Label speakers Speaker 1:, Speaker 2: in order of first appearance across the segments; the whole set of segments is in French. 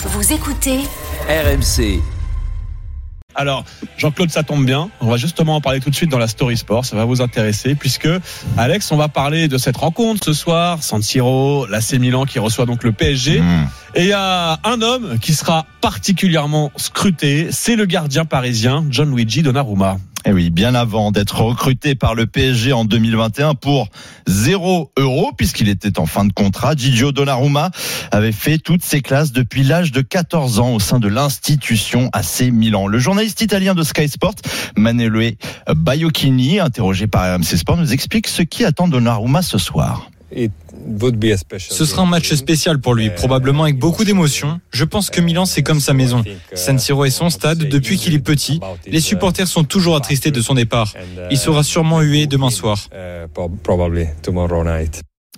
Speaker 1: Vous écoutez
Speaker 2: RMC.
Speaker 3: Alors, Jean-Claude, ça tombe bien. On va justement en parler tout de suite dans la Story Sport. Ça va vous intéresser puisque, Alex, on va parler de cette rencontre ce soir. San Siro, l'AC Milan qui reçoit donc le PSG. Et il y a un homme qui sera particulièrement scruté. C'est le gardien parisien, John Luigi Donnarumma.
Speaker 4: Et Eh oui, bien avant d'être recruté par le PSG en 2021 pour 0 euros, puisqu'il était en fin de contrat, Gigio Donnarumma avait fait toutes ses classes depuis l'âge de 14 ans au sein de l'institution AC Milan. Le journaliste italien de Sky Sport, Manuele Baiocchini, interrogé par RMC Sport, nous explique ce qui attend Donnarumma ce soir.
Speaker 5: Ce sera un match spécial pour lui, probablement avec beaucoup d'émotions. Je pense que Milan, c'est comme sa maison. San Siro est son stade depuis qu'il est petit. Les supporters sont toujours attristés de son départ. Il sera sûrement hué demain soir.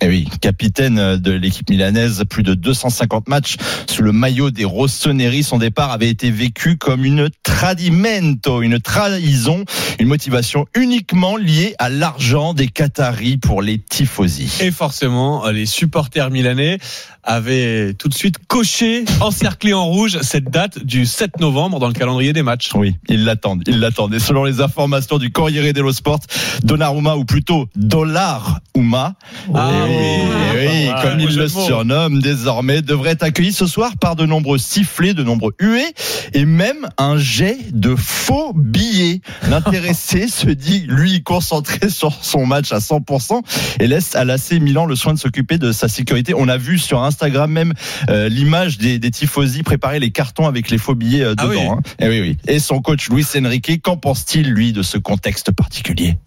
Speaker 4: Eh oui, capitaine de l'équipe milanaise, plus de 250 matchs sous le maillot des Rossoneri. Son départ avait été vécu comme une tradimento, une trahison, une motivation uniquement liée à l'argent des Qataris pour les tifosi.
Speaker 3: Et forcément, les supporters milanais avaient tout de suite coché, encerclé en rouge cette date du 7 novembre dans le calendrier des matchs.
Speaker 4: Oui, ils l'attendent, ils l'attendent. Et selon les informations du Corriere dello Sport, Donnarumma ou plutôt Dollar Uma,
Speaker 3: Ah
Speaker 4: oui, eh oui,
Speaker 3: Ah,
Speaker 4: comme
Speaker 3: beau
Speaker 4: il le surnomme désormais, devrait être accueilli ce soir par de nombreux sifflets, de nombreux huées et même un jet de faux billets. L'intéressé se dit, lui, concentré sur son match à 100% et laisse à l'AC Milan le soin de s'occuper de sa sécurité. On a vu sur Instagram même euh, l'image des, des tifosi préparer les cartons avec les faux billets euh,
Speaker 3: Ah
Speaker 4: dedans.
Speaker 3: oui.
Speaker 4: hein. Et oui, oui. Et son coach Luis Enrique, qu'en pense-t-il lui de ce contexte particulier?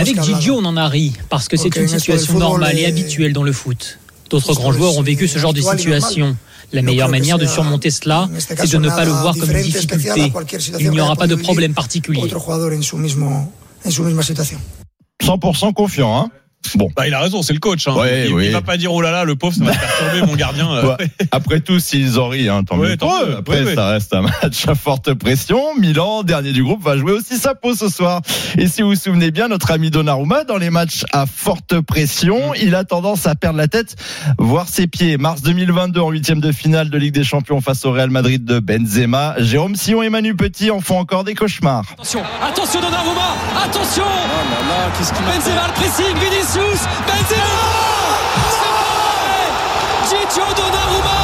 Speaker 6: Avec Gigio, on en a ri, parce que c'est
Speaker 7: Ok,
Speaker 6: une situation
Speaker 7: football,
Speaker 6: et habituelle dans le foot. D'autres grands joueurs ont vécu ce genre de situation. La meilleure manière de surmonter cela, c'est de ne pas le voir comme une difficulté. Il n'y aura pas de problème particulier.
Speaker 7: Otro jugador en su mismo en su misma situación.
Speaker 4: 100% confiant, hein Bon.
Speaker 3: Bah, il a raison, c'est le coach. Hein.
Speaker 4: Ouais,
Speaker 3: il,
Speaker 4: oui.
Speaker 3: il va pas dire oh là là, le pauvre, ça va perturber mon gardien. euh.
Speaker 4: Ouais. Après tout, s'ils ont ri, hein, tant
Speaker 3: Ouais,
Speaker 4: mieux. Après,
Speaker 3: Ouais, ouais.
Speaker 4: ça reste un match à forte pression. Milan, dernier du groupe, va jouer aussi sa peau ce soir. Et si vous vous souvenez bien, notre ami Donnarumma, dans les matchs à forte pression, il a tendance à perdre la tête, voire ses pieds. Mars 2022, en huitième de finale de Ligue des Champions face au Real Madrid de Benzema, Jérôme Sillon et Manu Petit en font encore des cauchemars.
Speaker 8: Attention, attention Donnarumma, attention Benzema le pressing, Vinicius, Benzema C'est Gigio Donnarumma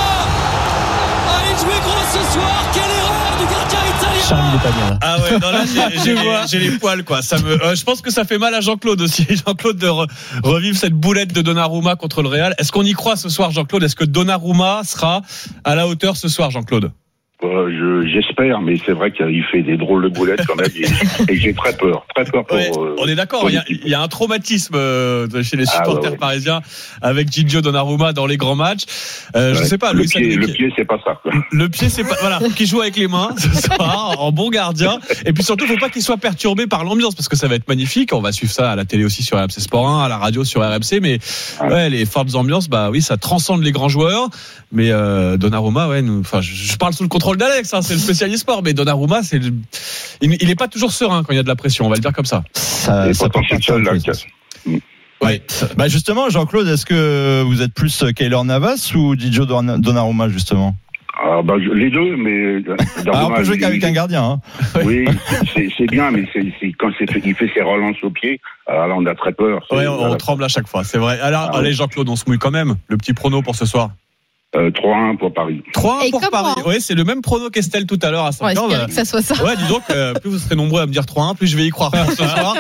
Speaker 8: Ah, il jouait gros ce soir, quelle erreur du gardien italien
Speaker 3: Ah ouais, non, là, j'ai- j'ai
Speaker 8: Je vois.
Speaker 3: les, j'ai les poils, quoi. Ça me, euh, je pense que ça fait mal à Jean-Claude aussi. Jean-Claude de re- revivre cette boulette de Donnarumma contre le Real. Est-ce qu'on y croit ce soir, Jean-Claude? Est-ce que Donnarumma sera à la hauteur ce soir, Jean-Claude?
Speaker 9: Euh, je- J'espère, mais c'est vrai qu'il fait des drôles de boulettes quand même, et, et j'ai très peur, très peur pour.
Speaker 3: Ouais,
Speaker 9: euh,
Speaker 3: On est d'accord, il y, a,
Speaker 9: l'équipe.
Speaker 3: il y a un traumatisme euh, chez les
Speaker 9: Ah,
Speaker 3: supporters
Speaker 9: ouais, ouais.
Speaker 3: parisiens avec Gigio Donnarumma dans les grands matchs. Euh, Je sais pas,
Speaker 9: le pied, le pied, c'est pas ça. Quoi.
Speaker 3: Le pied, c'est pas voilà, faut qu'il joue avec les mains ce soir en bon gardien. Et puis surtout, faut pas qu'il soit perturbé par l'ambiance parce que ça va être magnifique. On va suivre ça à la télé aussi sur RMC Sport 1, à la radio sur RMC. Mais ouais, les fortes ambiances, bah oui, ça transcende les grands joueurs. Mais euh, Donnarumma, ouais, nous, enfin, je, je parle sous le contrôle d'Alex, hein, c'est le spécialiste sport. Mais Donnarumma, c'est, le- il, il est pas toujours serein quand il y a de la pression. On va le dire comme ça.
Speaker 4: Ça,
Speaker 9: Et
Speaker 4: ça
Speaker 9: pourtant, c'est seul, là.
Speaker 4: Ouais. Bah justement, Jean-Claude, est-ce que vous êtes plus Kaylor Navas ou Donna- Donnarumma justement?
Speaker 9: Ah, bah, je- les deux, mais. euh,
Speaker 4: Ah, On peut jouer qu'avec un gardien. Hein.
Speaker 9: Oui, c'est bien, mais c'est quand fait- il fait ses relances au pied, alors là, on a très peur.
Speaker 3: Ouais, on, tremble à chaque fois, c'est vrai. Alors,
Speaker 9: Ah
Speaker 3: allez, Jean-Claude, on se mouille quand même. Le petit prono pour ce soir.
Speaker 9: Euh, 3-1 pour Paris.
Speaker 3: 3
Speaker 10: Et
Speaker 3: pour
Speaker 10: comment
Speaker 3: Paris. Oui, c'est le même prono qu'Estelle tout à l'heure à 5
Speaker 10: espérer que ça soit ça.
Speaker 3: Ouais, dis donc, euh, plus vous serez nombreux à me dire 3-1, plus je vais y croire ce soir.